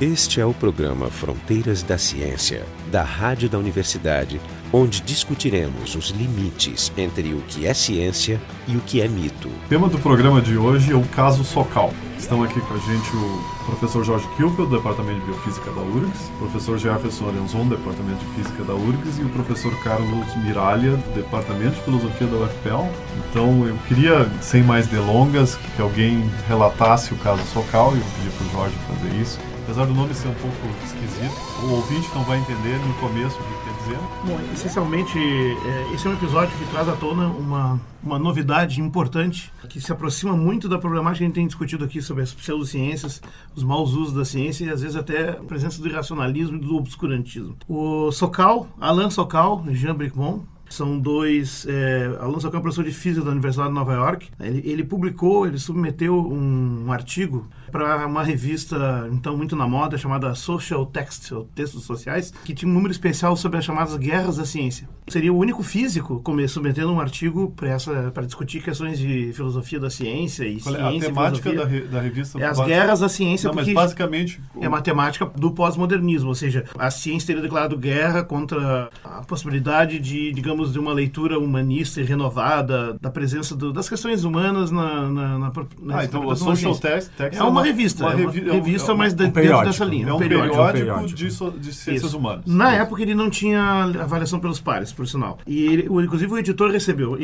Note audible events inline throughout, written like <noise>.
Este é o programa Fronteiras da Ciência, da Rádio da Universidade, onde discutiremos os limites entre o que é ciência e o que é mito. O tema do programa de hoje é o caso Socal. Estão aqui com a gente o professor Jorge Kilfeld, do Departamento de Biofísica da URGS, o professor Jefferson Lorenzon, do Departamento de Física da URGS, e o professor Carlos Miralha, do Departamento de Filosofia da UFPEL. Então, eu queria, sem mais delongas, que alguém relatasse o caso Socal, e eu pedi para o Jorge fazer isso. Apesar do nome ser um pouco esquisito, o ouvinte não vai entender no começo o que quer dizer. Bom, essencialmente, é, esse é um episódio que traz à tona uma, uma novidade importante que se aproxima muito da problemática que a gente tem discutido aqui sobre as pseudociências, os maus usos da ciência e às vezes até a presença do irracionalismo e do obscurantismo. O Sokal, Alain Sokal Jean Bricmont, são dois. É, Alan Sokal é um professor de física da Universidade de Nova York. Ele, ele publicou, ele submeteu um, um artigo para uma revista, então, muito na moda, chamada Social Text, ou Textos Sociais, que tinha um número especial sobre as chamadas guerras da ciência. Seria o único físico submetendo um artigo para discutir questões de filosofia da ciência e Qual é ciência. a temática da, re, da, revista? É as guerras da ciência, Não, porque mas basicamente. é uma temática do pós-modernismo, ou seja, a ciência teria declarado guerra contra a possibilidade de, digamos, de uma leitura humanista e renovada da presença do, das questões humanas na, na, na, na Ah, então o Social Text, text é uma revista, é uma revi- revista, é um- mas um dentro periódico. dessa linha. É um periódico. periódico, periódico. De, so- de ciências Isso. humanas. Na época ele não tinha avaliação pelos pares, por sinal. E ele, inclusive o editor recebeu.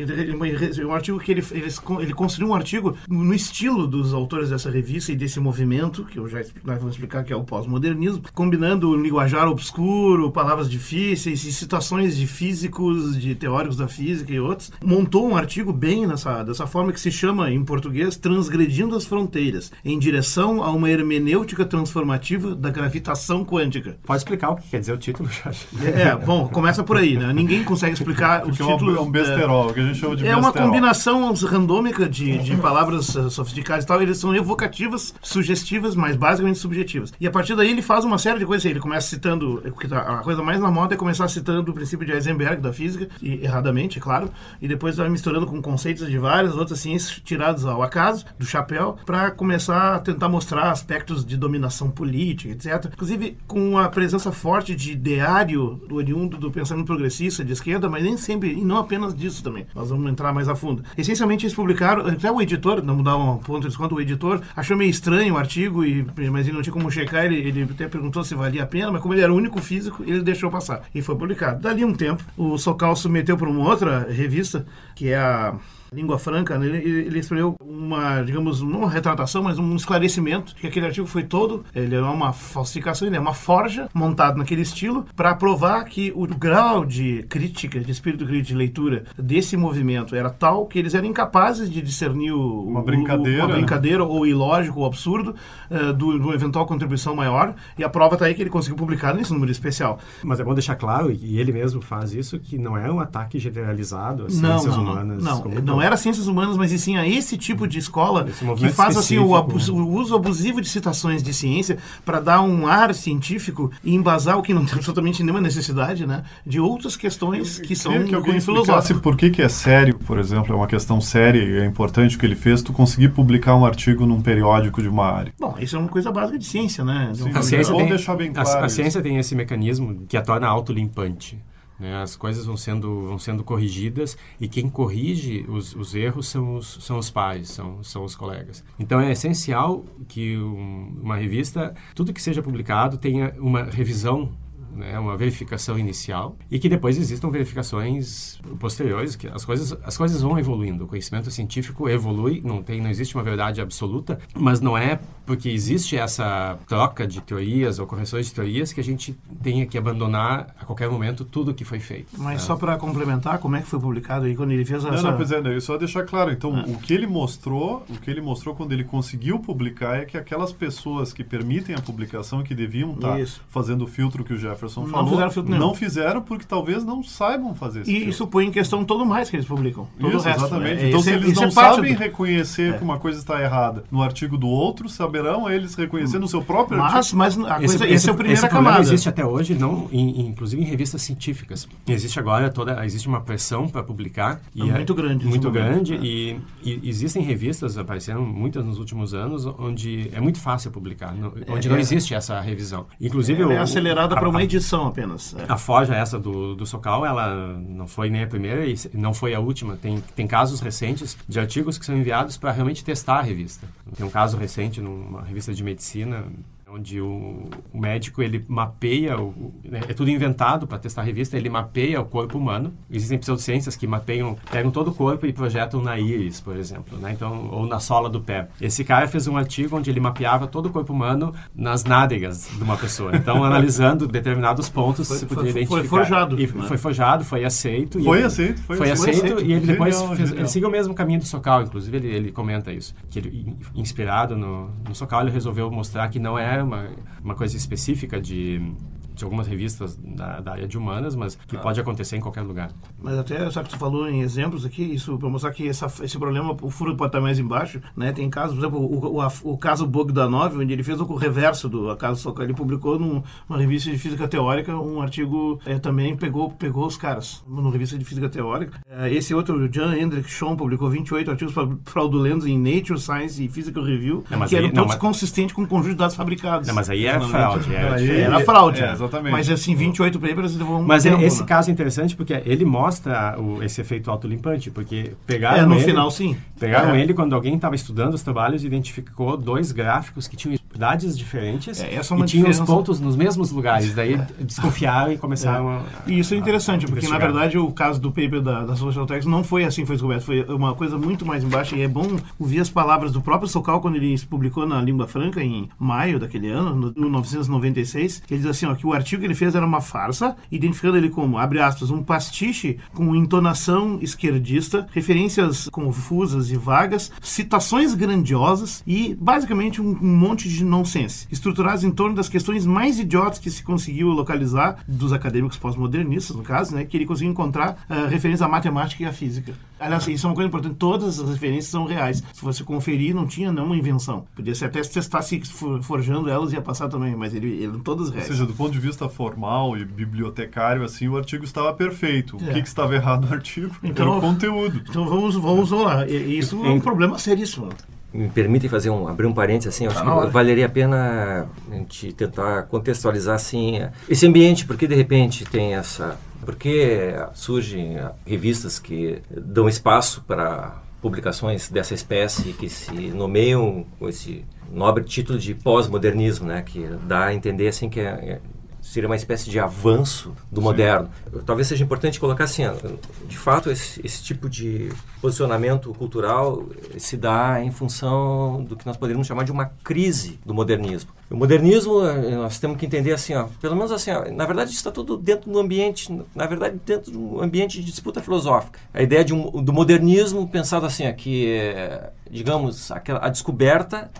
Um artigo que ele, ele, ele construiu um artigo no estilo dos autores dessa revista e desse movimento, que eu já nós vamos explicar que é o pós-modernismo, combinando linguajar obscuro, palavras difíceis e citações de físicos, de teóricos da física e outros. Montou um artigo bem nessa, dessa forma que se chama, em português, Transgredindo as Fronteiras, em direção a uma hermenêutica transformativa da gravitação quântica. Pode explicar o que quer dizer o título, Jorge? É, bom, começa por aí, né? Ninguém consegue explicar Porque é títulos. é um besterol, o que a gente chama de É uma besterol. combinação randômica de, de palavras eh, sofisticadas e tal. Eles são evocativas, sugestivas, mas basicamente subjetivas. E a partir daí ele faz uma série de coisas. Ele começa citando. o tá- A coisa mais na moda é começar citando o princípio de Heisenberg da física, e, erradamente, é claro. E depois vai misturando com conceitos de várias outras ciências tirados ao acaso, do chapéu, para começar a tentar mostrar aspectos de dominação política, etc. Inclusive com a presença forte de ideário do oriundo do pensamento progressista de esquerda, mas nem sempre, e não apenas disso também. Nós vamos entrar mais a fundo. Essencialmente eles publicaram, até o editor, não dar um ponto de desconto, o editor achou meio estranho o artigo, e, mas ele não tinha como checar, ele, ele até perguntou se valia a pena, mas como ele era o único físico, ele deixou passar. E foi publicado. Dali um tempo, o Socal submeteu para uma outra revista, que é a Língua Franca, né, ele, ele escreveu uma, digamos, não uma retratação, mas um esclarecimento, que aquele artigo foi todo, ele é uma falsificação, ele é uma forja montado naquele estilo, para provar que o grau de crítica, de espírito crítico de leitura desse movimento era tal que eles eram incapazes de discernir o, Uma o- brincadeira, uma né? brincadeira ou ilógico ou absurdo eh, do, do eventual contribuição maior, e a prova está aí que ele conseguiu publicar nesse número especial. Mas é bom deixar claro, e ele mesmo faz isso, que não é um ataque generalizado às Não, ciências não, não. humanas. Não, como um não era ciências humanas, mas e sim a esse tipo de escola que faz assim o, específico, abu- né? o uso abusivo de citações de ciência para dar um ar científico e embasar o que não tem absolutamente nenhuma necessidade, né, de outras questões que são que alguém filosófico. por que, que é sério, por exemplo, é uma questão séria e é importante o que ele fez, tu conseguir publicar um artigo num periódico de uma área. Bom, isso é uma coisa básica de ciência, né? Sim, A Vamos ciência, tem, deixar bem a- claro a, isso. ciência tem esse mecanismo que a torna autolimpante. Né? As coisas vão sendo, vão sendo corrigidas e quem corrige os, os erros são os, são os pares, são, são os colegas. Então é essencial que um- uma revista, tudo que seja publicado, tenha uma revisão né, uma verificação inicial e que depois existam verificações posteriores que as coisas as coisas vão evoluindo o conhecimento científico evolui não tem não existe uma verdade absoluta mas não é porque existe essa troca de teorias ou correções de teorias que a gente tenha que abandonar a qualquer momento tudo o que foi feito Mas né? só para complementar, como é que foi publicado aí quando ele fez Não, essa... não, pois é, né, só deixar claro. Então, Ah. o que ele mostrou, o que ele mostrou quando ele conseguiu publicar é que aquelas pessoas que permitem a publicação, que deviam estar Isso. fazendo o filtro que o Jefferson Não falou, fizeram filtro nenhum. não fizeram porque talvez não saibam fazer esse E filtro. isso põe em questão todo mais que eles publicam. Todo Isso, o resto. exatamente. né? Então, Esse se é- eles isso não é parte sabem do- reconhecer É. que uma coisa está errada no artigo do outro, saberão eles reconhecer no seu próprio Mas, artigo. mas a coisa, esse, é a primeira esse problema camada. existe até hoje, não, em- inclusive em revistas científicas. Existe agora toda, existe uma pressão para publicar. É muito grande esse Muito momento, grande. é. E, e existem revistas, apareceram muitas nos últimos anos, onde é muito fácil publicar, no- onde não é. existe essa revisão. Inclusive, é o- acelerada para uma a- edição apenas. É. a Forja, essa do, do Socal, ela não foi nem a primeira e não foi a última. Tem, tem casos recentes de artigos que são enviados para realmente testar a revista. Tem um caso recente numa revista de medicina onde o, o médico ele mapeia, o, né, é tudo inventado para testar a revista, ele mapeia o corpo humano. Existem pseudociências que mapeiam, pegam todo o corpo e projetam na íris, por exemplo, né? então, ou na sola do pé. Esse cara fez um artigo onde ele mapeava todo o corpo humano nas nádegas de uma pessoa. Então, <laughs> analisando determinados pontos, Foi- se foi- poderia foi identificar. forjado, E né? foi forjado, foi aceito. Foi ele- aceito, foi foi aceito. aceito, e ele depois Genial, fez, genial. ele seguiu o mesmo caminho do Socal, inclusive ele, ele comenta isso, que ele, in- inspirado no, no Socal, ele resolveu mostrar que não é uma, uma coisa específica de, de algumas revistas da, da área de humanas, mas que Ah. pode acontecer em qualquer lugar. Mas até, só que tu falou em exemplos aqui, isso para mostrar que essa, esse problema, o furo pode estar mais embaixo, né? Tem casos, por exemplo, o, o, a- o caso Bogdanov, onde ele fez o reverso do caso Socal, ele publicou num- numa revista de física teórica um artigo, eh, também pegou, pegou os caras, numa revista de física teórica. Eh, esse outro, o Jan Hendrik Schoen, publicou 28 artigos fra- fraudulentos em Nature, Science e Physical Review, Não, que aí- eram não, todos mas- consistentes com o conjunto de dados fabricados. Não, mas aí é Não, fraude. é. Era fraude. É? Exatamente. Mas assim, 28 papers levou um Mas tempo, esse né? caso é interessante porque ele mostra o, esse efeito autolimpante, porque pegaram É, no ele, final, sim. Pegaram É. ele quando alguém estava estudando os trabalhos e identificou dois gráficos que tinham idades diferentes É, essa é e uma tinham os diferença. pontos nos mesmos lugares. Daí desconfiaram e começaram a... E isso é interessante, porque na verdade o caso do paper da, da Social Text não foi assim que foi descoberto, foi uma coisa muito mais embaixo. E é bom ouvir as palavras do próprio Sokal quando ele se publicou na Língua Franca em maio daquele ano, no 1996. Que ele diz assim: ó, que o artigo que ele fez era uma farsa, identificando ele como, abre aspas, um pastiche com entonação esquerdista, referências confusas e vagas, citações grandiosas e basicamente um, um monte de nonsense, estruturados em torno das questões mais idiotas que se conseguiu localizar dos acadêmicos pós-modernistas, no caso, né, que ele conseguiu encontrar uh, referência à matemática e à física. Aliás, isso é uma coisa importante, todas as referências são reais. Se você conferir, não tinha nenhuma invenção. Podia ser até se testasse for- forjando elas, ia passar também, mas ele, ele eram todas Ou reais. seja, do ponto de vista formal e bibliotecário, assim, o artigo estava perfeito. O É. que, que estava errado no artigo? Então- Era o conteúdo. Então vamos, vamos lá. Isso é um problema seríssimo. Me permitem fazer um, abrir um parênteses assim, acho hora. que valeria a pena a gente tentar contextualizar assim esse ambiente, porque de repente tem essa, porque surgem revistas que dão espaço para publicações dessa espécie que se nomeiam com esse nobre título de pós-modernismo, né, que dá a entender assim que é, é- seria uma espécie de avanço do moderno. Talvez seja importante colocar assim, de fato esse, esse tipo de posicionamento cultural se dá em função do que nós poderíamos chamar de uma crise do modernismo. O modernismo, eh, nós temos que entender assim, ó, pelo menos assim, ó, na verdade está tudo dentro do ambiente, na verdade dentro de um ambiente de disputa filosófica. A ideia de um, do modernismo pensado assim, ó, que, eh, digamos, aquela, a descoberta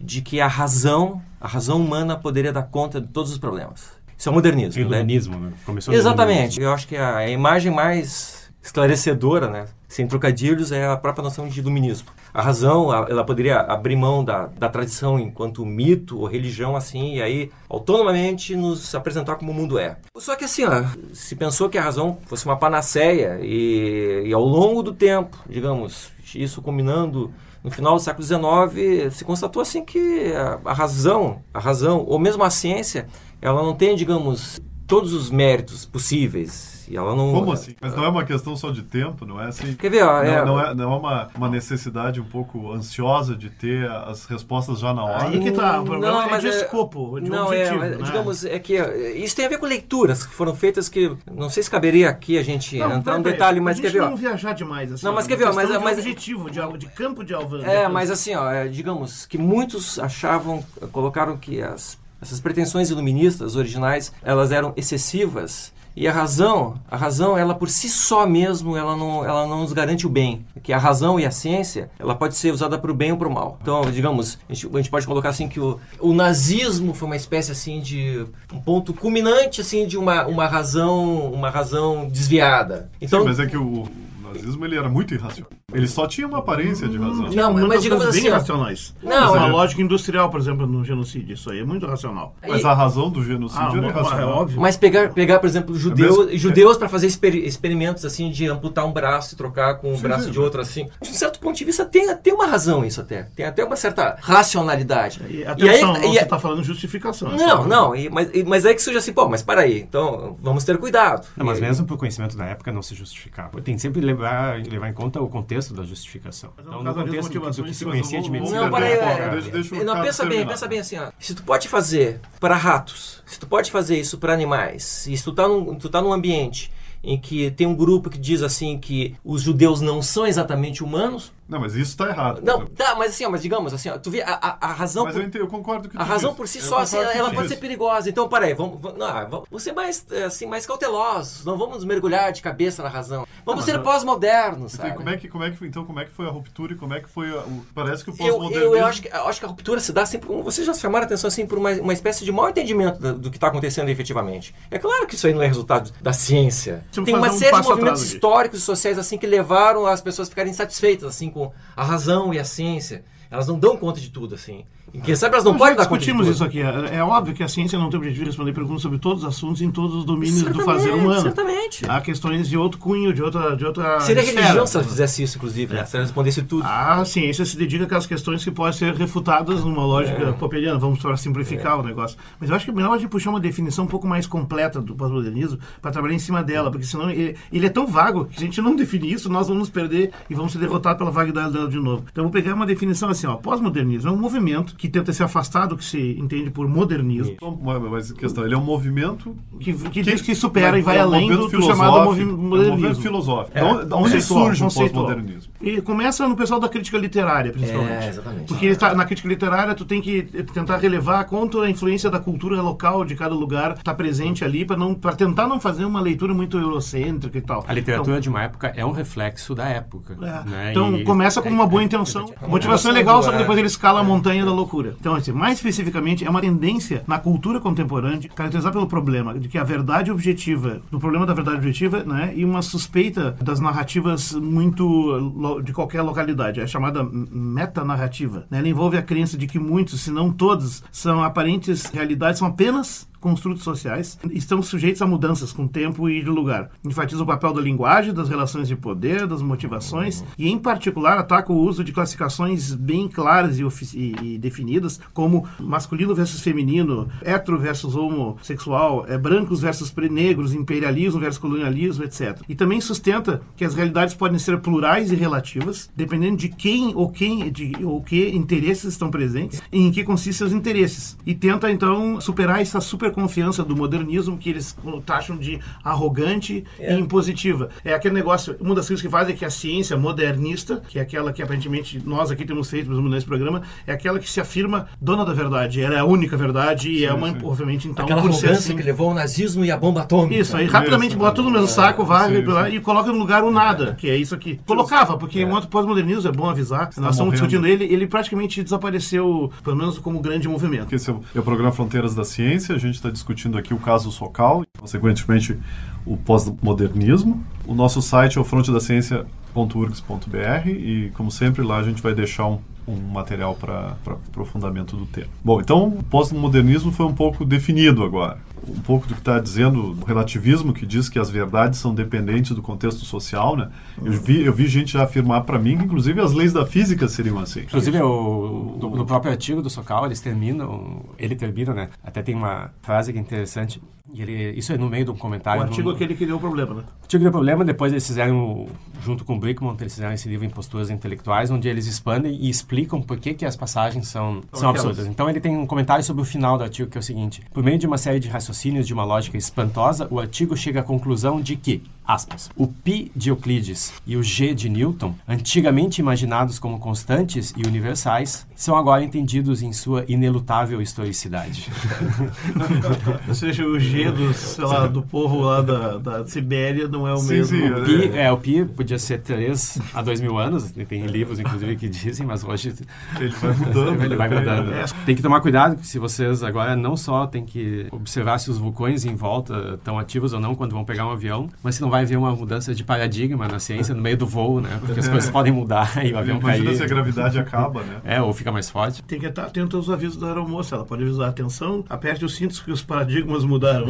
de que a razão, a razão humana poderia dar conta de todos os problemas. Isso é o modernismo, né? Iluminismo, né? Começou no Exatamente. Eu acho que a, imagem mais esclarecedora, né, sem trocadilhos, é a própria noção de iluminismo. A razão, ela poderia abrir mão da, da tradição enquanto mito ou religião, assim, e aí, autonomamente, nos apresentar como o mundo é. Só que assim, ó, se pensou que a razão fosse uma panaceia e, e ao longo do tempo, digamos, isso combinando no final do século XIX, se constatou assim que a, a razão, a razão, ou mesmo a ciência, ela não tem, digamos, todos os méritos possíveis. E ela não. Como assim? Mas não é uma questão só de tempo, não é assim? Quer ver, ó, Não, é- não é, não é uma, uma necessidade um pouco ansiosa de ter as respostas já na hora? Aí que tá, o problema Não, é mas de é- escopo, de não, objetivo. é, né? digamos, é que é, isso tem a ver com leituras que foram feitas que não sei se caberia aqui a gente Não, entrar no detalhe, mas a quer gente ver, ó. não viajar demais assim. Não, mas é quer ver, ó, mas- de mas- objetivo, de, de campo de alvan. É, mas assim, ó, é, digamos que muitos achavam, colocaram que as, essas pretensões iluministas originais, elas eram excessivas E a razão, a razão, ela por si só mesmo, ela não, ela não nos garante o bem. Que a razão e a ciência, ela pode ser usada para o bem ou para o mal. Então, digamos, a gente, a gente, pode colocar assim que o, o nazismo foi uma espécie assim de um ponto culminante assim de uma, uma razão, uma razão desviada. Então, Sim, mas é que o nazismo ele era muito irracional. Ele só tinha uma aparência de razão. Não, mas, mas digamos assim, bem racionais. Não, uma é. lógica industrial, por exemplo, no genocídio, isso aí é muito racional. Mas a razão do genocídio Ah, era é irracional. óbvio. Mas pegar, pegar por exemplo, judeus, mesmo- judeus para fazer exper- experimentos assim de amputar um braço e trocar com o Sim, braço sim. de outro assim. De um certo ponto de vista tem, tem uma razão isso até. Tem até uma certa racionalidade. E, E atenção, aí- não e você aí- está falando justificação. Não, não, e- mas, e- mas é que surge assim, pô, mas para aí, então vamos ter cuidado. Não, mas mesmo para o conhecimento da época não se justificava. Tem sempre levar, levar em conta o contexto da justificação. Mas, Então, no contexto do, do que se conhecia de medicina. Não, peraí, peraí, é- não, pensa bem, pensa bem assim, ó. Se tu pode fazer para ratos, se tu pode fazer isso para animais, e se tu tá num, tu tá num ambiente em que tem um grupo que diz assim que os judeus não são exatamente humanos, Não, mas isso está errado. não, tá, mas assim, ó, mas digamos assim, ó, tu vê a, a, a razão Mas por- eu, entendo, eu concordo que a razão diz. por si Eu só, assim, ela pode diz. ser perigosa. Então, peraí, vamos, vamos, não, vamos vamos ser mais, assim, mais cautelosos. Não vamos mergulhar de cabeça na razão. Vamos ser eu- pós-modernos, Enfim, sabe? como é que, como é que, então, como é que foi a ruptura e como é que foi a- o... Parece que o Eu, pós-modernismo... eu, eu acho, que, eu acho que a ruptura se dá sempre, como vocês já chamaram a atenção, assim, por uma, uma espécie de mau entendimento do, do que está acontecendo efetivamente. É claro que isso aí não é resultado da ciência. Eu Tem uma fazer um série de movimentos históricos e sociais assim que levaram as pessoas a ficarem insatisfeitas assim com a razão e a ciência. Elas não dão conta de tudo, assim. Quem sabe elas não Nós podem dar discutimos isso aqui. É, é óbvio que a ciência não tem o objetivo de responder perguntas sobre todos os assuntos em todos os domínios do Certamente, fazer humano. certamente. Há questões de outro cunho, de outra. De outra Seria esfera. religião se ela fizesse isso, inclusive, né? se ela respondesse tudo. A ciência se dedica àquelas questões que podem ser refutadas numa lógica É. popperiana, vamos para simplificar o negócio. Mas eu acho que é melhor a gente puxar uma definição um pouco mais completa do pós-modernismo para trabalhar em cima dela, porque senão ele, ele é tão vago que se a gente não definir isso, nós vamos perder e vamos ser derrotados pela vaguidade dela de novo. Então eu vou pegar uma definição assim, ó, pós-modernismo é um movimento que tenta se afastar do que se entende por modernismo, Então, Mas mas a questão, ele é um movimento... que, que diz que supera e vai é um além do, movimento do chamado movi- filosófico, é um modernismo. movimento filosófico. É, Da onde- conceitual, surge o conceitual. pós-modernismo? E começa no pessoal da crítica literária, principalmente. É, exatamente. Porque ele tá, na crítica literária tu tem que tentar relevar quanto a influência da cultura local de cada lugar está presente ali para não para tentar não fazer uma leitura muito eurocêntrica e tal. A literatura de uma época é um reflexo da época. Então, é, né? então E- começa com uma boa intenção. A motivação é legal, só que depois ele escala a montanha da loucura. Então, assim, mais especificamente, é uma tendência na cultura contemporânea de caracterizar pelo problema de que a verdade objetiva, do problema da verdade objetiva, né, e uma suspeita das narrativas muito de qualquer localidade, é chamada metanarrativa. Né? Ela envolve a crença de que muitos, se não todos, são aparentes realidades, são apenas construtos sociais estão sujeitos a mudanças com tempo e de lugar. Enfatiza o papel da linguagem, das relações de poder, das motivações e, em particular, ataca o uso de classificações bem claras e, e- e definidas, como masculino versus feminino, hetero versus homossexual, é, brancos versus negros, imperialismo versus colonialismo, etc. E também sustenta que as realidades podem ser plurais e relativas, dependendo de quem ou quem de, ou que interesses estão presentes e em que consistem seus interesses. E tenta, então, superar essa superconfiança do modernismo que eles taxam de arrogante e impositiva. É aquele negócio, uma das coisas que faz é que a ciência modernista, que é aquela que aparentemente nós aqui temos feito nesse programa, é aquela que se afirma dona da verdade. Ela é a única verdade e é uma, sim. obviamente, então, Aquela arrogância assim, que levou o nazismo e a bomba atômica. isso, aí rapidamente bota tudo no mesmo saco, varre sim, sim. e coloca no lugar o nada, que é isso aqui. Colocava, porque o pós-modernismo é bom avisar, nós estamos morrendo. discutindo ele, ele praticamente desapareceu, pelo menos como grande movimento. esse é o, é o programa Fronteiras da Ciência. A gente está discutindo aqui o caso Socal, consequentemente o pós-modernismo. O nosso site é o frontedaciencia.urgs.br e, como sempre, lá a gente vai deixar um, um material para aprofundamento do tema. Bom, então o pós-modernismo foi um pouco definido agora. Um pouco do que está dizendo o relativismo, que diz que as verdades são dependentes do contexto social, né? Eu vi, eu vi gente já afirmar para mim que, inclusive, as leis da física seriam assim. Inclusive, o, do- no próprio artigo do Socal, eles terminam, ele termina, né? Até tem uma frase que é interessante, e ele, isso é no meio de um O comentário. artigo é no, aquele que deu o problema, né? O artigo deu problema, depois eles fizeram, junto com o Brickmont, eles fizeram esse livro Imposturas Intelectuais, onde eles expandem e explicam por que, que as passagens são, são absurdas. Então ele tem um comentário sobre o final do artigo, que é o seguinte. Por meio de uma série de raciocínios de uma lógica espantosa, o artigo chega à conclusão de que, Aspas. O π de Euclides e o g de Newton, antigamente imaginados como constantes e universais, são agora entendidos em sua inelutável historicidade. <laughs> Ou seja, o G do, sei lá, do povo lá da, da Sibéria não é o Sim, mesmo. sim, O pi, é, o pi podia ser 3 a 2 mil anos, tem livros, inclusive, que dizem, mas hoje Ele vai mudando. <laughs> ele vai né? mudando. É. Tem que tomar cuidado que se vocês agora não só tem que observar se os vulcões em volta estão ativos ou não quando vão pegar um avião, mas se não vai haver uma mudança de paradigma na ciência no meio do voo, né? Porque as coisas <laughs> podem mudar e o avião Imagina se a cair. gravidade acaba, né? É, ou fica mais forte. Tem que estar atento aos avisos da aeromoça. Ela pode avisar, atenção, aperte os cintos que os paradigmas mudaram.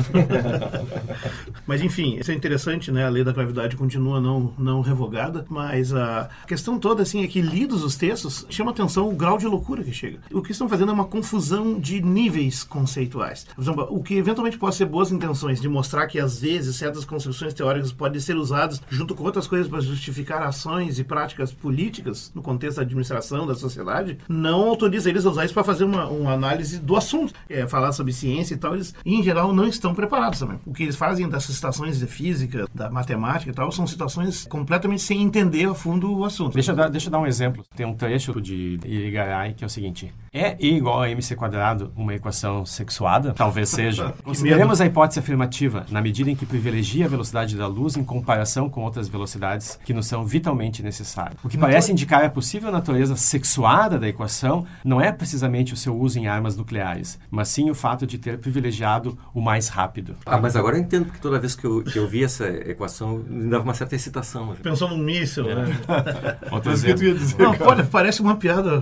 <laughs> mas enfim, isso é interessante, né? A lei da gravidade continua não, não revogada, mas a questão toda, assim, é que lidos os textos, chama atenção o grau de loucura que chega. O que estão fazendo é uma confusão de níveis conceituais. Por exemplo, o que eventualmente pode ser boas intenções de mostrar que às vezes certas construções teóricas podem ser usadas junto com outras coisas para justificar ações e práticas políticas no contexto da administração da sociedade, não autoriza eles a usar isso para fazer uma, uma análise do assunto. É, falar sobre ciência e tal, eles em geral não estão preparados também. O que eles fazem dessas citações de física, da matemática e tal, são citações completamente sem entender a fundo o assunto. Deixa eu, dar, deixa eu dar um exemplo. Tem um trecho de Irigaray que é o seguinte: É E igual a mc quadrado uma equação sexuada? Talvez seja. <laughs> Consideremos a hipótese afirmativa, na medida em que privilegia a velocidade da luz em comparação com outras velocidades que nos são vitalmente necessárias. O que parece indicar a possível natureza sexuada da equação não é precisamente o seu uso em armas nucleares, mas sim o fato de ter privilegiado o mais rápido. Ah, mas agora eu entendo porque toda vez que eu, que eu vi essa equação, me dava uma certa excitação. Pensou num míssil, né? <laughs> Outro Mas o que tu ia exemplo. dizer, Não, pode, parece uma piada,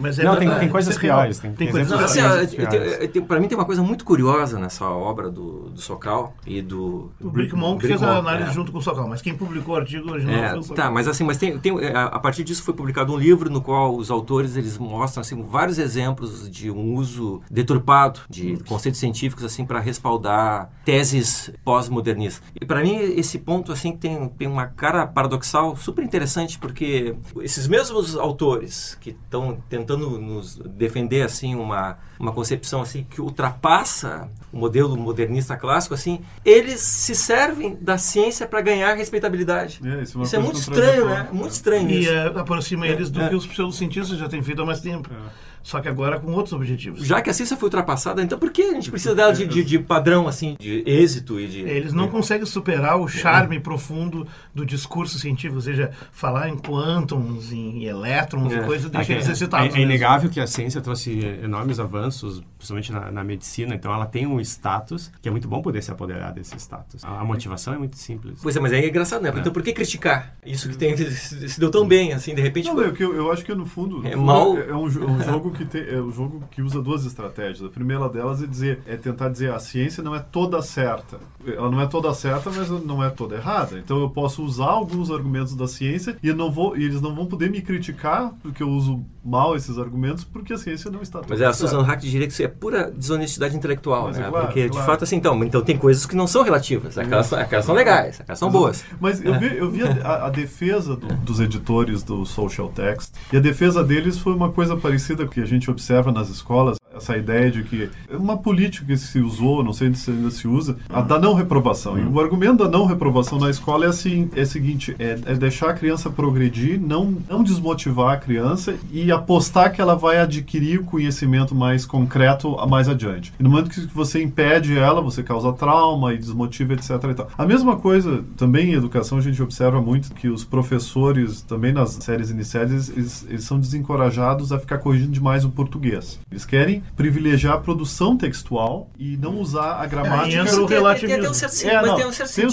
mas é Não, tem- tem coisas é real. piores, tem- tem coisas exemplos Assim, pra mim tem uma coisa muito curiosa nessa obra do, do Sokal e do... O Brickmon que fez a Brickmon, análise é. junto com o Sokal, mas quem publicou o artigo original É, foi o Sokal. tá, mas assim, mas tem, tem, a a partir disso foi publicado um livro no qual os autores eles mostram assim vários exemplos de um uso deturpado de conceitos científicos assim para respaldar teses pós-modernistas. E para mim esse ponto assim tem, tem uma cara paradoxal super interessante porque esses mesmos autores que estão tentando nos defender assim uma uma concepção assim que ultrapassa o modelo modernista clássico assim, eles se servem da ciência para ganhar respeitabilidade. É, isso é Isso é muito estranho, né? Muito estranho E isso. é, aproxima eles do É. que os pseudocientistas já têm feito há mais tempo. Só que agora com outros objetivos. Já que a ciência foi ultrapassada, então por que a gente precisa dela de, de- de padrão, assim, de êxito e de... Eles não conseguem superar o charme profundo do discurso científico, ou seja, falar em quântons, em elétrons É. e coisas, deixa É, eles é, excitados. é mesmo. inegável que a ciência trouxe enormes avanços, principalmente na, na medicina, então ela tem um status que é muito bom poder se apoderar desse status. A, a motivação é muito simples. Pois é, mas aí é engraçado, né? Então por que criticar? Isso que tem, se, <laughs> se deu tão bem, assim, de repente... Não, é que eu, eu acho que no fundo, no É fundo, mal- é, um, é um jogo que tem, é um jogo que usa duas estratégias. A primeira delas é dizer, é tentar dizer a ciência não é toda certa. Ela não é toda certa, mas não é toda errada. Então eu posso usar alguns argumentos da ciência e não vou, e eles não vão poder me criticar porque eu uso mal esses argumentos porque a ciência não está Mas é, a. Susan Hack diria que isso é pura desonestidade intelectual, Mas é né? claro, Porque, de claro. fato, assim, então, então tem coisas que não são relativas. Aquelas, são- aquelas são legais, aquelas são boas. Mas eu vi, eu vi a, a- defesa do- dos editores do Social Text, e a defesa deles foi uma coisa parecida que a gente observa nas escolas, essa ideia de que é uma política que se usou, não sei se ainda se usa, a da não reprovação. E o argumento da não reprovação na escola é, assim, é o seguinte, é, é deixar a criança progredir, não, não desmotivar a criança e apostar que ela vai adquirir o conhecimento mais concreto a- mais adiante. E no momento que você impede ela, você causa trauma e desmotiva, etc. E tal. A mesma coisa também em educação a gente observa muito que os professores, também nas séries iniciais, eles, eles são desencorajados a ficar corrigindo demais o português. Eles querem privilegiar a produção textual e não usar a gramática. entra o tem, relativismo. um certo, É, mas não, tem um certo tem um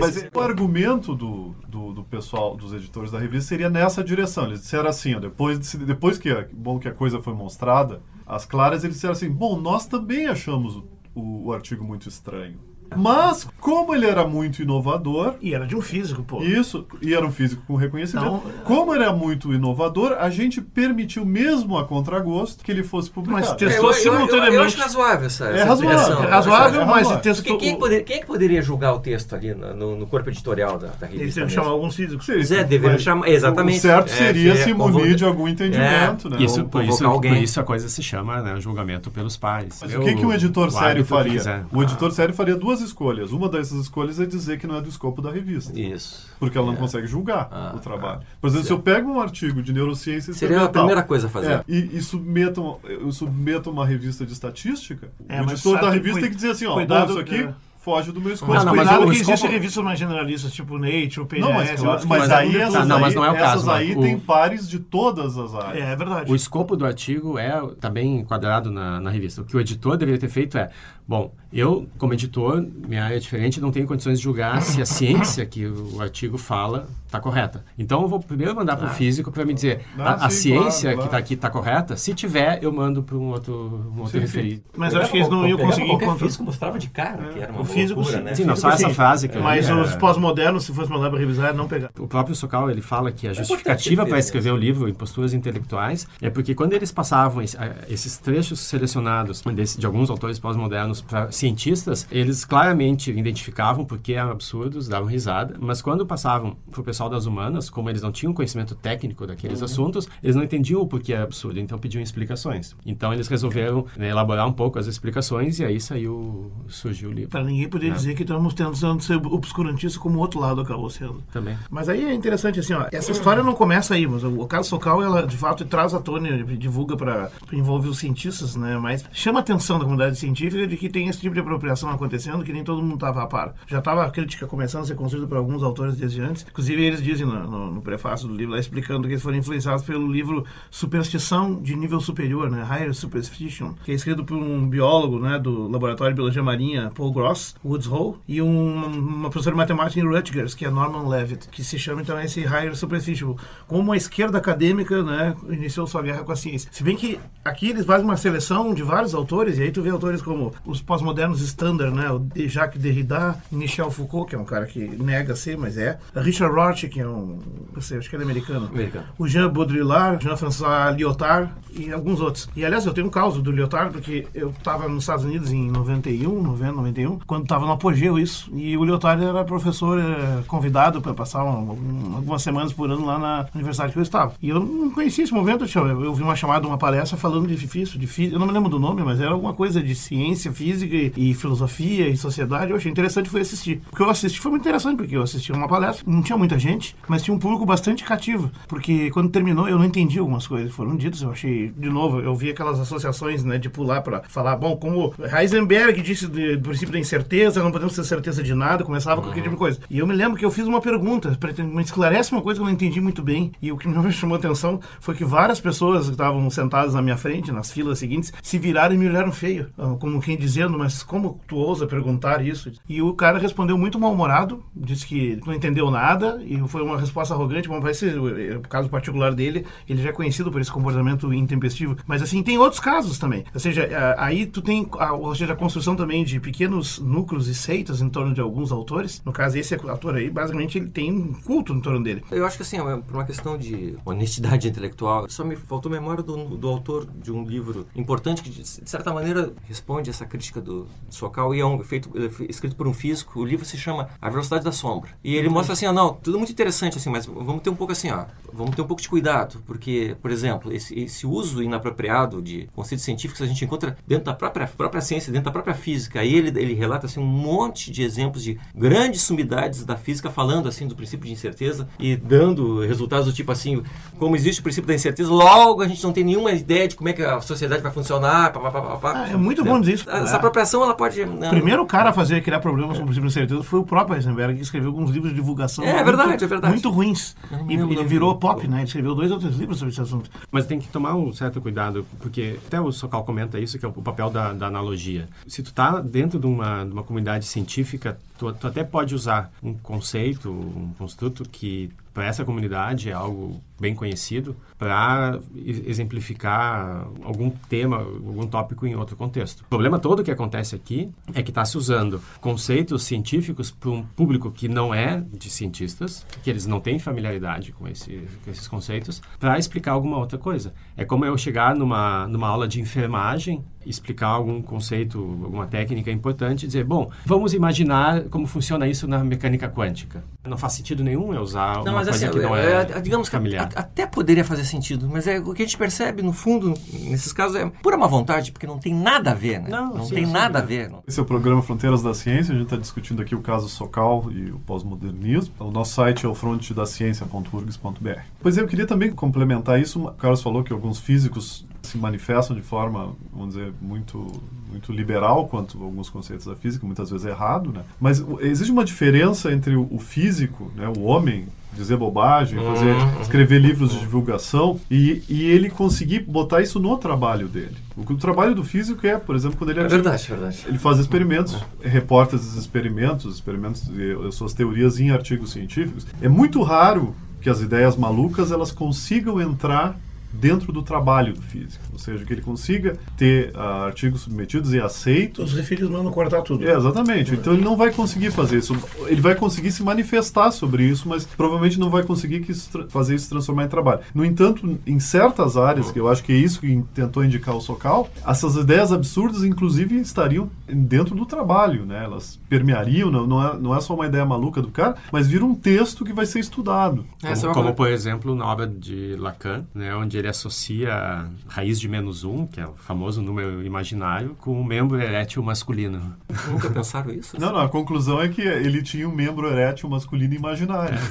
mas isso. o argumento do, do, do pessoal, dos editores da revista, seria nessa direção. Eles disseram assim, ó, depois, de se- depois que, a, bom, que a coisa foi mostrada, as claras, eles disseram assim, bom, nós também achamos o, o, o artigo muito estranho. Mas, como ele era muito inovador, E era de um físico, pô. isso, e era um físico com reconhecimento. Então, Como ele é muito inovador, a gente permitiu mesmo a contragosto que ele fosse publicado. Mas É, testou eu, eu, eu, eu simultaneamente. acho razoável essa, É razoável. explicação. É razoável, É mas testou. Quem, quem, é que poder- quem é que poderia julgar o texto ali no, no- corpo editorial da, da revista? Eles chamar alguns físicos. É, deveriam Mas chamar. Exatamente. O certo É, seria é, se munir de algum entendimento, né? Isso, por, isso, alguém. por isso a coisa se chama né, julgamento pelos pais. Mas Eu- o que, que um editor o sério faria? quiser. O editor sério faria duas duas escolhas. Uma dessas escolhas é dizer que não é do escopo da revista. Isso. Porque ela não É. consegue julgar Ah, o trabalho. ah, Por exemplo, se eu certo. pego um artigo de neurociência Seria a primeira coisa a fazer. é, e, e submeto, eu submeto uma revista de estatística, É, o mas editor da que revista cui- tem que dizer assim, ó, cuidado, isso aqui é. foge do meu escopo. Mas Não, não, mas cuidado o que escopo- existem revistas mais generalistas, tipo Nature, o PNS, Não, mas, claro, que mas cuidam aí essas. Tá, não, mas não é o aí, caso, essas aí Marco. tem O- pares de todas as áreas. É, é verdade. O escopo do artigo é também enquadrado na, na revista. O que o editor deveria ter feito é, bom, eu, como editor, minha área é diferente, não tenho condições de julgar se a ciência que o artigo fala está correta. Então, eu vou primeiro mandar para o físico para me dizer, Ah, a, a sim, ciência claro, que está aqui está correta? Se tiver, eu mando para um outro, um outro Sim, sim. referido. Mas eu acho que eles não iam conseguir encontrar. físico mostrava de cara que era uma O físico, loucura, sim. né? Sim, não, só essa sim. frase que eu Mas li, é- os pós-modernos, se fosse mandar para revisar, não pegar. O próprio Sokal ele fala que a importante justificativa para escrever o livro em posturas intelectuais é porque quando eles passavam esses trechos selecionados de alguns autores pós-modernos para cientistas, eles claramente identificavam porque eram absurdos, davam risada, mas quando passavam para o pessoal das humanas, como eles não tinham conhecimento técnico daqueles Uhum. assuntos, eles não entendiam o porquê era absurdo, então pediam explicações. Então eles resolveram né, elaborar um pouco as explicações e aí saiu surgiu o livro Para ninguém poder É. dizer que estamos tentando ser obscurantista como o outro lado acabou sendo. também. Mas aí é interessante assim, ó, essa história não começa aí, mas o, caso Socal, ela de fato traz à tona, divulga para envolver os cientistas, né, mas chama a atenção da comunidade científica de que tem esse tipo de apropriação acontecendo que nem todo mundo estava a par. Já estava a crítica começando a ser construída por alguns autores desde antes, inclusive eles dizem no, no, no prefácio do livro, lá explicando que eles foram influenciados pelo livro Superstição de Nível Superior, né, Higher Superstition, que é escrito por um biólogo, né, do Laboratório de Biologia Marinha, Paul Gross, Woods Hole, e um, uma professora de matemática em Rutgers, que é Norman Levitt, que se chama então esse Higher Superstition. Como a esquerda acadêmica, né, iniciou sua guerra com a ciência. Se bem que aqui eles fazem uma seleção de vários autores, e aí tu vê autores como os pós-modernos standard, né, o Jacques Derrida, Michel Foucault, que é um cara que nega ser, mas é, Richard Rorty, que é um, não sei, acho que ele é americano, Americano. o Jean Baudrillard, Jean-François Lyotard e alguns outros. E aliás, eu tenho um caso do Lyotard, porque eu estava nos Estados Unidos em 91, 90, 91, quando estava no apogeu isso, e o Lyotard era professor eh, convidado para passar um- um- algumas semanas por ano lá na universidade que eu estava. E eu não conhecia esse momento, eu, vi uma chamada, uma palestra falando de de física, eu não me lembro do nome, mas era alguma coisa de ciência, física e, e filosofia e sociedade. Eu achei interessante foi assistir. O que eu assisti foi muito interessante, porque eu assisti uma palestra, não tinha muita gente, mas tinha um público bastante cativo, porque quando terminou eu não entendi algumas coisas que foram ditas, eu achei, de novo, eu vi aquelas associações, né, de pular para falar, bom, como Heisenberg disse de- do princípio da incerteza, não podemos ter certeza de nada, começava com aquele tipo de coisa. E eu me lembro que eu fiz uma pergunta, me esclarece uma coisa que eu não entendi muito bem, e o que me chamou a atenção foi que várias pessoas que estavam sentadas na minha frente, nas filas seguintes, se viraram e me olharam feio, como quem dizendo, mas como tu ousa perguntar isso? E o cara respondeu muito mal-humorado, disse que não entendeu nada, e foi uma resposta arrogante, bom, parece o caso particular dele, ele já é conhecido por esse comportamento intempestivo, mas assim, tem outros casos também. Ou seja, aí tu tem a, ou seja, a construção também de pequenos núcleos e seitas em torno de alguns autores. No caso, esse autor aí, basicamente, ele tem um culto em torno dele. Eu acho que assim, é por uma questão de honestidade intelectual, só me faltou memória do, do autor de um livro importante que, de certa maneira, responde essa crítica do Socal e é um, feito, escrito por um físico. O livro se chama A Velocidade da Sombra. E ele mostra assim, ó, não, tudo muito interessante, assim, mas vamos ter um pouco assim, ó, vamos ter um pouco de cuidado, porque, por exemplo, esse, esse uso inapropriado de conceitos científicos a gente encontra dentro da própria, própria ciência, dentro da própria física. Aí ele, ele relata assim, um monte de exemplos de grandes sumidades da física falando assim do princípio de incerteza e dando resultados do tipo assim, como existe o princípio da incerteza, logo a gente não tem nenhuma ideia de como é que a sociedade vai funcionar. Pá, pá, pá, pá, pá. Ah, é muito bom dizer isso. Essa apropriação ela pode. né, O primeiro cara a fazer criar problemas com o princípio de certeza foi o próprio Heisenberg, que escreveu alguns livros de divulgação É, muito, verdade, é verdade. muito ruins. E o nome virou do- pop, né? Ele escreveu dois ou três livros sobre esse assunto. Mas tem que tomar um certo cuidado, porque até o Sokal comenta isso, que é o papel da, da analogia. Se tu está dentro de uma, de uma comunidade científica, tu, tu até pode usar um conceito, um construto que para essa comunidade é algo bem conhecido, para exemplificar algum tema, algum tópico em outro contexto. O problema todo que acontece aqui é que está se usando conceitos científicos para um público que não é de cientistas, que eles não têm familiaridade com, esse, com esses conceitos, para explicar alguma outra coisa. É como eu chegar numa, numa aula de enfermagem, explicar algum conceito, alguma técnica importante e dizer, bom, vamos imaginar como funciona isso na mecânica quântica. Não faz sentido nenhum eu usar uma Não, mas coisa assim, que não é, é, digamos que familiar. a- até poderia fazer sentido, mas é o que a gente percebe, no fundo, nesses casos, é pura má vontade, porque não tem nada a ver, né? Não, sim, tem sim, nada é. a ver. não. Esse é o programa Fronteiras da Ciência. A gente está discutindo aqui o caso Socal e o pós-modernismo. O nosso site é o frontedaciencia.urgs.br. Pois é, eu queria também complementar isso. O Carlos falou que alguns físicos se manifestam de forma, vamos dizer, muito, muito liberal quanto a alguns conceitos da física, muitas vezes errado, né? Mas existe uma diferença entre o, físico, né, o homem, dizer bobagem, fazer, Uhum. escrever livros de divulgação e, e ele conseguir botar isso no trabalho dele. O, o trabalho do físico é, por exemplo, quando ele É verdade, é verdade. ele faz experimentos, reporta esses experimentos, experimentos e as suas teorias em artigos científicos. É muito raro que as ideias malucas elas consigam entrar dentro do trabalho do físico, ou seja, que ele consiga ter ah, artigos submetidos e aceitos. Os refilhos mandam cortar tudo. É, exatamente. Então ele não vai conseguir fazer isso. Ele vai conseguir se manifestar sobre isso, mas provavelmente não vai conseguir que isso fazer isso se transformar em trabalho. No entanto, em certas áreas, que eu acho que é isso que in- tentou indicar o Socal, essas ideias absurdas, inclusive, estariam dentro do trabalho, né? Elas permeariam, não, não, é, não é só uma ideia maluca do cara, mas vira um texto que vai ser estudado. Essa é Como, como, por exemplo, na obra de Lacan, né, onde ele associa a raiz de menos um, que é o famoso número imaginário, com o membro erétil masculino. Nunca pensaram isso? Não, não, a conclusão é que ele tinha um membro erétil masculino imaginário. <laughs>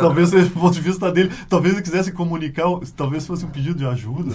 talvez seja do ponto de vista dele, talvez ele quisesse comunicar, talvez fosse um pedido de ajuda.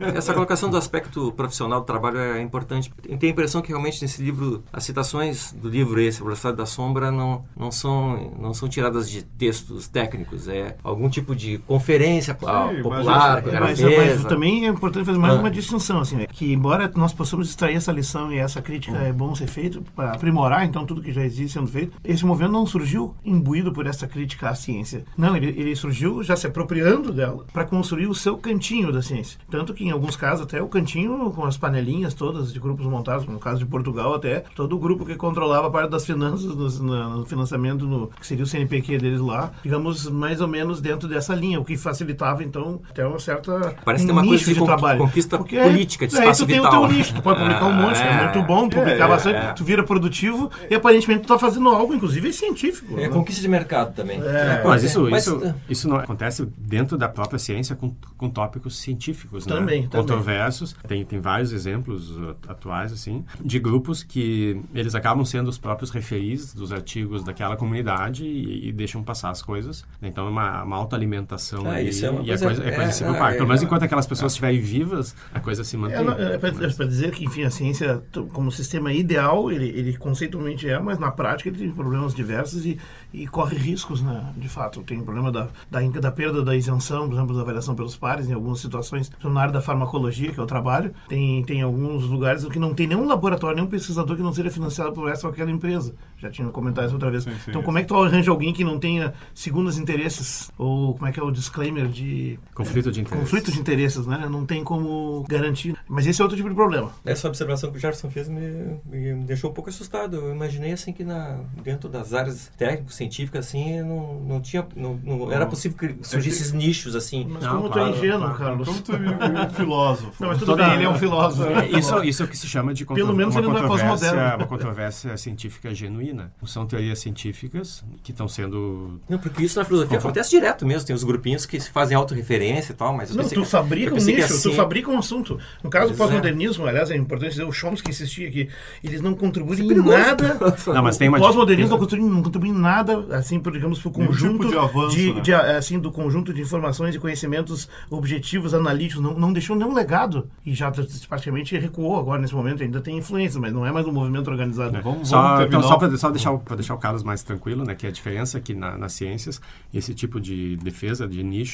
Essa colocação do aspecto profissional do trabalho é importante. Eu tenho a impressão que realmente nesse livro, as citações do livro esse, A Velocidade da Sombra, não, não, são, não são tiradas de textos técnicos. É algum tipo de conferência ah, Sim, popular mas- o cara Mas, fez. mas também é importante fazer mais Ah. uma distinção, assim, né? que embora nós possamos extrair essa lição e essa crítica é bom ser feito para aprimorar então tudo que já existe sendo feito, esse movimento não surgiu imbuído por essa crítica à ciência. Não, ele, ele surgiu já se apropriando dela para construir o seu cantinho da ciência. Tanto que em alguns casos até o cantinho com as panelinhas todas de grupos montados, no caso de Portugal até, todo o grupo que controlava a parte das finanças, no, no- no financiamento, no, que seria o CNPq deles lá, digamos, mais ou menos dentro dessa linha, o que facilitava então até uma certa Parece um ter uma coisa de trabalho. conquista Porque política, de aí espaço tu tem vital. o teu nicho, tu pode publicar um <laughs> monte, é, É, muito bom publicar é, bastante, é. tu vira produtivo e aparentemente tu tá fazendo algo, inclusive científico. É né? conquista de mercado também. É. Mas isso, Mas, isso, isso não acontece dentro da própria ciência com, com tópicos científicos, né? Também, também. Controversos. Tem, tem vários exemplos atuais, assim, de grupos que eles acabam sendo os próprios referis dos artigos daquela comunidade e, e deixam passar as coisas. Então, é uma, uma autoalimentação Ah, isso é uma e a coisa- coisa, é coisa é, se é, é, Pelo menos é. enquanto aquelas pessoas estiverem vivas, a coisa se mantém. É, para dizer que, enfim, a ciência, como sistema ideal, ele, ele conceitualmente é, mas na prática ele tem problemas diversos e, e corre riscos, né? De fato, tem problema da, da, in- da perda da isenção, por exemplo, da avaliação pelos pares, em algumas situações, por exemplo, na área da farmacologia, que eu trabalho, tem, tem alguns lugares que não tem nenhum laboratório, nenhum pesquisador que não seja financiado por essa ou aquela empresa. Já tinha comentado isso outra vez. Sim, sim, então, como é que tu arranja alguém que não tenha segundos interesses, ou como é que é o disclaimer de Conflito de interesse. conflito de interesses, né? Não tem como garantir. Mas esse é outro tipo de problema. Essa observação que o Jefferson fez me, me deixou um pouco assustado. Eu imaginei assim que na, dentro das áreas técnicas, científicas, assim, não, não tinha, não, não era possível que surgissem esses nichos assim. Mas Não, como tu claro, é ingênuo, claro. Carlos. Como tu é um filósofo. <laughs> Não, mas tudo bem, ele é um filósofo. É, Isso, isso é o que se chama de contro- Pelo menos uma, ele não é uma controvérsia científica genuína. São teorias científicas que estão sendo Não, porque isso na filosofia acontece direto mesmo. Tem os grupinhos que se fazem autorreferência e tal, mas eu Não, tu que- fabrica eu um que nicho, assim- tu fabrica um assunto. No caso do é. pós-modernismo, aliás, é importante dizer, o Chomsky insistia que eles não contribuem em perigoso. nada. <laughs> Não, mas tem uma o pós-modernismo não contribui, não contribui em nada, assim, por, digamos, pro Nenhum conjunto tipo de avanço, né? de, assim, do conjunto de informações e conhecimentos objetivos, analíticos, não, não deixou nenhum legado. E já praticamente recuou agora nesse momento, ainda tem influência, mas não é mais um movimento organizado. Vamos, Só, vamos então, só para só deixar, o- deixar o Carlos mais tranquilo, né, que a diferença é que na, nas ciências, esse tipo de defesa, de nicho,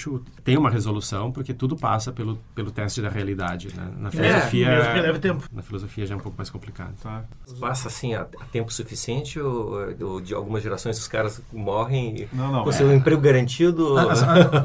tem uma resolução, porque tudo passa pelo, pelo teste da realidade. Né? Na filosofia, mesmo que leve tempo. na filosofia já é um pouco mais complicado. Tá. Passa assim a, a tempo suficiente ou, ou de algumas gerações os caras morrem Não, não. com seu emprego garantido? Eu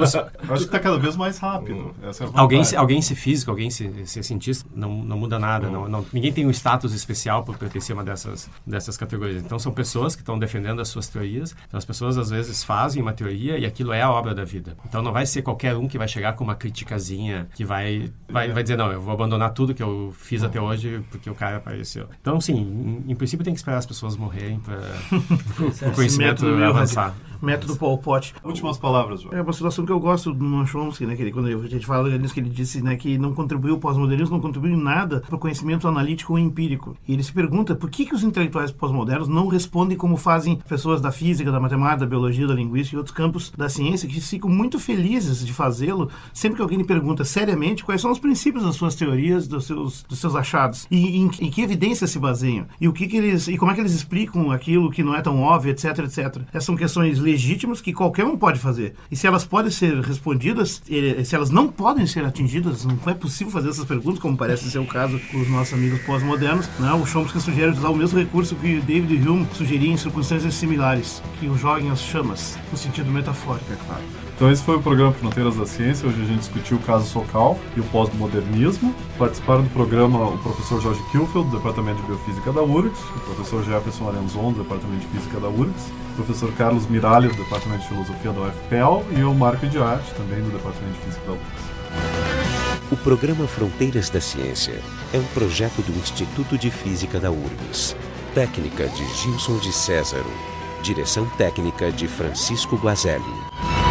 acho que está cada vez mais rápido. Essa é Alguém, se- alguém ser físico, alguém ser, ser cientista, não, não muda nada. Não, não- ninguém tem um status especial por pertencer a uma dessas, dessas categorias. Então, são pessoas que estão defendendo as suas teorias. Então, as pessoas, às vezes, fazem uma teoria e aquilo é a obra da vida. Então, não vai ser qualquer um que vai chegar com uma criticazinha que vai, vai, vai dizer, não, eu vou abandonar tudo que eu fiz até hoje porque o cara apareceu. Então, sim, em, em princípio tem que esperar as pessoas morrerem para <laughs> o conhecimento avançar. Método Paul Pot. Últimas palavras, João. É uma situação que eu gosto do Noam Chomsky, né? Que ele, quando a gente fala nisso, que ele disse né, que não contribuiu, o pós-modernismo não contribuiu em nada para o conhecimento analítico ou empírico. E ele se pergunta por que, que os intelectuais pós-modernos não respondem como fazem pessoas da física, da matemática, da biologia, da linguística e outros campos da ciência, que ficam muito felizes de fazê-lo sempre que alguém lhe pergunta seriamente quais são os princípios das suas teorias, dos seus, dos seus achados, e em, em que evidências se baseiam, e o que, que eles, e como é que eles explicam aquilo que não é tão óbvio, etc, etc. Essas são questões legítimas que qualquer um pode fazer. E se elas podem ser respondidas, se elas não podem ser atingidas, não é possível fazer essas perguntas, como parece ser o caso com os nossos amigos pós-modernos, né? o Chomsky sugere usar o mesmo recurso que David Hume sugeria em circunstâncias similares, que o joguem as chamas, no sentido metafórico, é claro. Então esse foi o programa Fronteiras da Ciência. Hoje a gente discutiu o caso Socal e o pós-modernismo. Participaram do programa o professor Jorge Kilfeld, do Departamento de Biofísica da URGS, o professor Jefferson Arenzon, do Departamento de Física da URGS, o professor Carlos Miralha, do Departamento de Filosofia da UFPEL e o Marco de Arte, também do Departamento de Física da URGS. O programa Fronteiras da Ciência é um projeto do Instituto de Física da URGS. Técnica de Gilson de Césaro. Direção técnica de Francisco Guazelli.